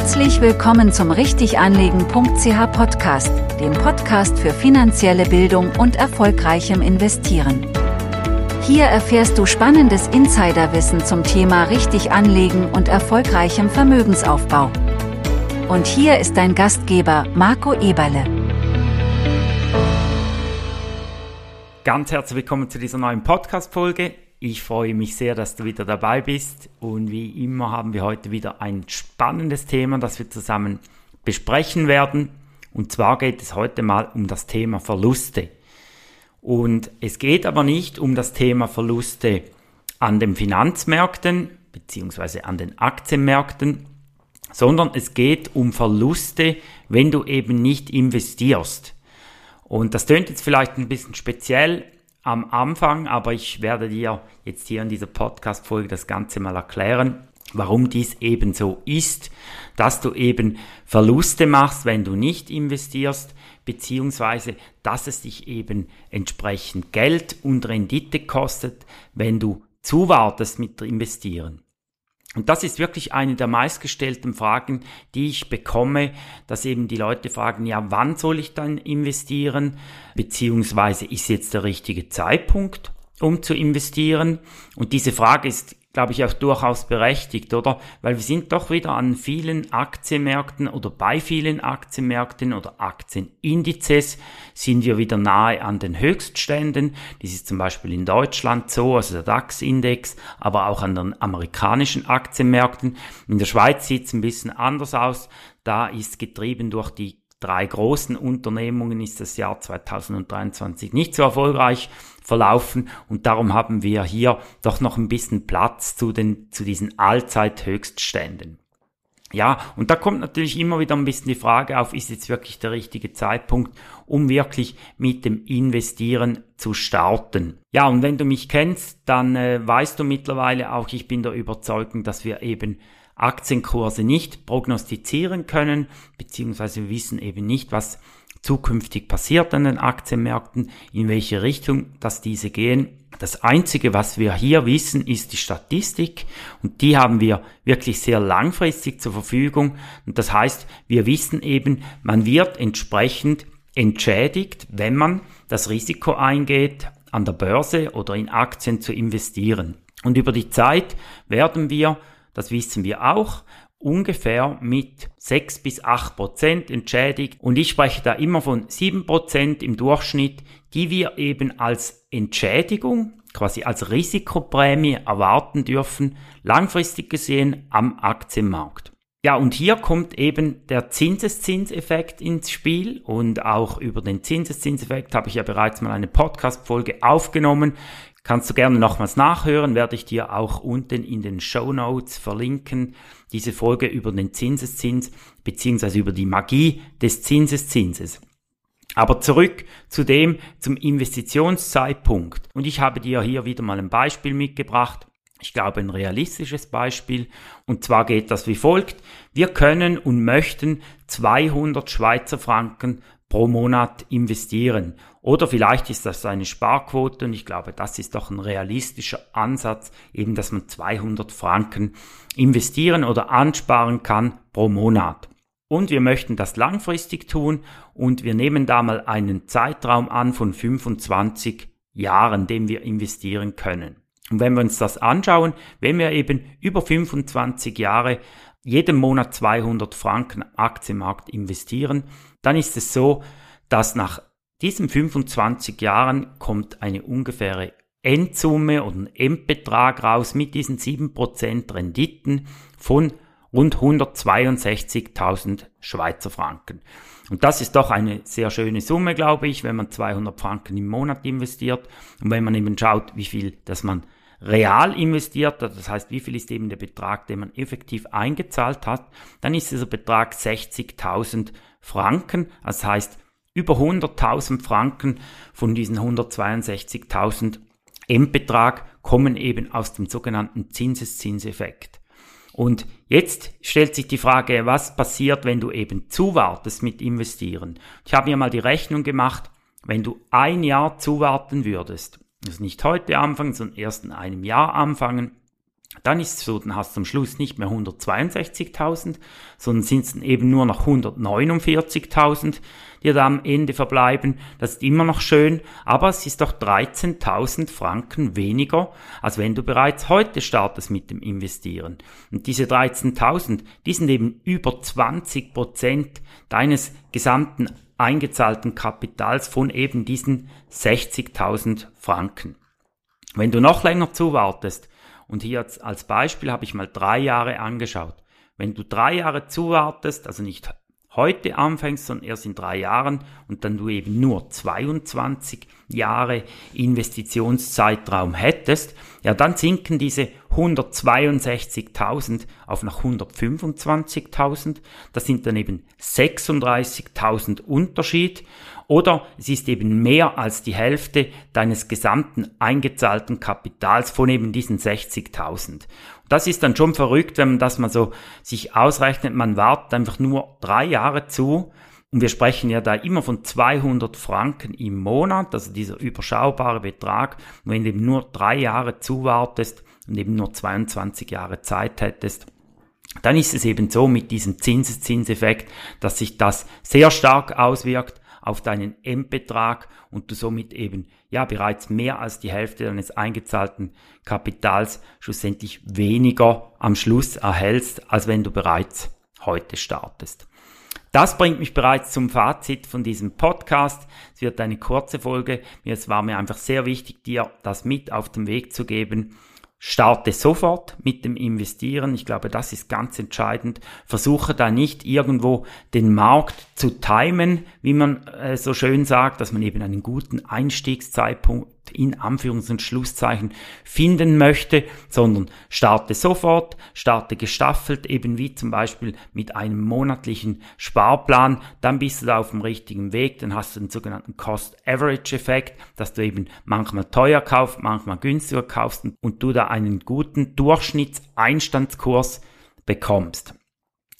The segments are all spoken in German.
Herzlich willkommen zum Richtiganlegen.ch Podcast, dem Podcast für finanzielle Bildung und erfolgreichem Investieren. Hier erfährst du spannendes Insiderwissen zum Thema richtig anlegen und erfolgreichem Vermögensaufbau. Und hier ist dein Gastgeber Marco Eberle. Ganz herzlich willkommen zu dieser neuen Podcast-Folge. Ich freue mich sehr, dass du wieder dabei bist und wie immer haben wir heute wieder ein spannendes Thema, das wir zusammen besprechen werden. Und zwar geht es heute mal um das Thema Verluste. Und es geht aber nicht um das Thema Verluste an den Finanzmärkten beziehungsweise an den Aktienmärkten, sondern es geht um Verluste, wenn du eben nicht investierst. Und das tönt jetzt vielleicht ein bisschen speziell, am Anfang, aber ich werde dir jetzt hier in dieser Podcast-Folge das Ganze mal erklären, warum dies eben so ist, dass du eben Verluste machst, wenn du nicht investierst, beziehungsweise dass es dich eben entsprechend Geld und Rendite kostet, wenn du zuwartest mit investieren. Und das ist wirklich eine der meistgestellten Fragen, die ich bekomme, dass eben die Leute fragen, ja, wann soll ich dann investieren? Beziehungsweise ist jetzt der richtige Zeitpunkt, um zu investieren? Und diese Frage ist glaube ich, auch durchaus berechtigt, oder? Weil wir sind doch wieder an vielen Aktienmärkten oder bei vielen Aktienmärkten oder Aktienindizes sind wir wieder nahe an den Höchstständen. Das ist zum Beispiel in Deutschland so, also der DAX-Index, aber auch an den amerikanischen Aktienmärkten. In der Schweiz sieht es ein bisschen anders aus. Da ist getrieben durch die drei großen Unternehmungen ist das Jahr 2023 nicht so erfolgreich verlaufen und darum haben wir hier doch noch ein bisschen Platz zu den, zu diesen Allzeithöchstständen. Ja, und da kommt natürlich immer wieder ein bisschen die Frage auf, ist jetzt wirklich der richtige Zeitpunkt, um wirklich mit dem Investieren zu starten. Ja, und wenn du mich kennst, dann äh, weißt du mittlerweile auch, ich bin der Überzeugung, dass wir eben Aktienkurse nicht prognostizieren können, beziehungsweise wir wissen eben nicht, was zukünftig passiert an den Aktienmärkten, in welche Richtung dass diese gehen. Das Einzige, was wir hier wissen, ist die Statistik und die haben wir wirklich sehr langfristig zur Verfügung. Und das heißt, wir wissen eben, man wird entsprechend entschädigt, wenn man das Risiko eingeht, an der Börse oder in Aktien zu investieren. Und über die Zeit werden wir das wissen wir auch, ungefähr mit 6 bis 8 Prozent entschädigt. Und ich spreche da immer von 7 Prozent im Durchschnitt, die wir eben als Entschädigung, quasi als Risikoprämie erwarten dürfen, langfristig gesehen am Aktienmarkt. Ja, und hier kommt eben der Zinseszinseffekt ins Spiel und auch über den Zinseszinseffekt habe ich ja bereits mal eine Podcast-Folge aufgenommen. Kannst du gerne nochmals nachhören, werde ich dir auch unten in den Show Notes verlinken. Diese Folge über den Zinseszins beziehungsweise über die Magie des Zinseszinses. Aber zurück zu dem, zum Investitionszeitpunkt. Und ich habe dir hier wieder mal ein Beispiel mitgebracht. Ich glaube, ein realistisches Beispiel. Und zwar geht das wie folgt. Wir können und möchten 200 Schweizer Franken pro Monat investieren. Oder vielleicht ist das eine Sparquote und ich glaube, das ist doch ein realistischer Ansatz, eben dass man 200 Franken investieren oder ansparen kann pro Monat. Und wir möchten das langfristig tun und wir nehmen da mal einen Zeitraum an von 25 Jahren, den wir investieren können. Und wenn wir uns das anschauen, wenn wir eben über 25 Jahre jeden Monat 200 Franken Aktienmarkt investieren, dann ist es so, dass nach diesen 25 Jahren kommt eine ungefähre Endsumme oder ein Endbetrag raus mit diesen 7% Renditen von rund 162.000 Schweizer Franken. Und das ist doch eine sehr schöne Summe, glaube ich, wenn man 200 Franken im Monat investiert und wenn man eben schaut, wie viel, dass man real investiert, das heißt, wie viel ist eben der Betrag, den man effektiv eingezahlt hat, dann ist dieser Betrag 60.000 Franken. Das heißt, über 100.000 Franken von diesen 162.000 Endbetrag kommen eben aus dem sogenannten Zinseszinseffekt. Und jetzt stellt sich die Frage, was passiert, wenn du eben zuwartest mit investieren? Ich habe mir mal die Rechnung gemacht, wenn du ein Jahr zuwarten würdest, also nicht heute anfangen, sondern erst in einem Jahr anfangen, dann ist es so, dann hast du am Schluss nicht mehr 162.000, sondern sind es eben nur noch 149.000, die da am Ende verbleiben. Das ist immer noch schön, aber es ist doch 13.000 Franken weniger, als wenn du bereits heute startest mit dem Investieren. Und diese 13.000, die sind eben über 20 Prozent deines gesamten eingezahlten Kapitals von eben diesen 60.000 Franken. Wenn du noch länger zuwartest, und hier als Beispiel habe ich mal drei Jahre angeschaut. Wenn du drei Jahre zuwartest, also nicht heute anfängst, sondern erst in drei Jahren und dann du eben nur 22 Jahre Investitionszeitraum hättest, ja, dann sinken diese 162.000 auf nach 125.000. Das sind dann eben 36.000 Unterschied. Oder es ist eben mehr als die Hälfte deines gesamten eingezahlten Kapitals von eben diesen 60.000. Das ist dann schon verrückt, wenn man das mal so sich ausrechnet. Man wartet einfach nur drei Jahre zu und wir sprechen ja da immer von 200 Franken im Monat, also dieser überschaubare Betrag. Und wenn du eben nur drei Jahre zuwartest und eben nur 22 Jahre Zeit hättest, dann ist es eben so mit diesem Zinseszinseffekt, dass sich das sehr stark auswirkt auf deinen Endbetrag und du somit eben ja bereits mehr als die Hälfte deines eingezahlten Kapitals schlussendlich weniger am Schluss erhältst, als wenn du bereits heute startest. Das bringt mich bereits zum Fazit von diesem Podcast. Es wird eine kurze Folge. Es war mir einfach sehr wichtig, dir das mit auf den Weg zu geben. Starte sofort mit dem Investieren. Ich glaube, das ist ganz entscheidend. Versuche da nicht irgendwo den Markt zu timen, wie man äh, so schön sagt, dass man eben einen guten Einstiegszeitpunkt in Anführungs- und Schlusszeichen finden möchte, sondern starte sofort, starte gestaffelt, eben wie zum Beispiel mit einem monatlichen Sparplan, dann bist du da auf dem richtigen Weg, dann hast du den sogenannten Cost-Average-Effekt, dass du eben manchmal teuer kaufst, manchmal günstiger kaufst und du da einen guten Durchschnittseinstandskurs bekommst.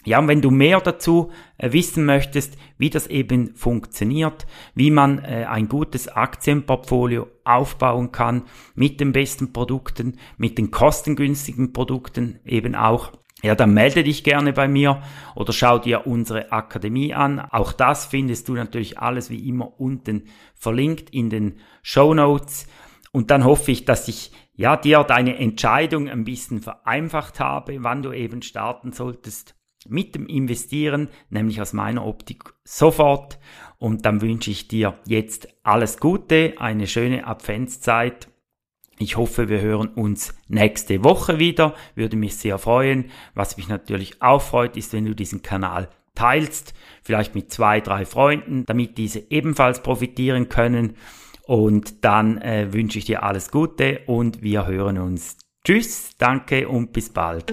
Ja, und wenn du mehr dazu äh, wissen möchtest, wie das eben funktioniert, wie man äh, ein gutes Aktienportfolio aufbauen kann mit den besten Produkten, mit den kostengünstigen Produkten eben auch, ja, dann melde dich gerne bei mir oder schau dir unsere Akademie an. Auch das findest du natürlich alles wie immer unten verlinkt in den Show Notes. Und dann hoffe ich, dass ich ja dir deine Entscheidung ein bisschen vereinfacht habe, wann du eben starten solltest mit dem Investieren, nämlich aus meiner Optik sofort. Und dann wünsche ich dir jetzt alles Gute, eine schöne Adventszeit. Ich hoffe, wir hören uns nächste Woche wieder. Würde mich sehr freuen. Was mich natürlich auch freut, ist, wenn du diesen Kanal teilst, vielleicht mit zwei, drei Freunden, damit diese ebenfalls profitieren können. Und dann äh, wünsche ich dir alles Gute und wir hören uns. Tschüss, danke und bis bald.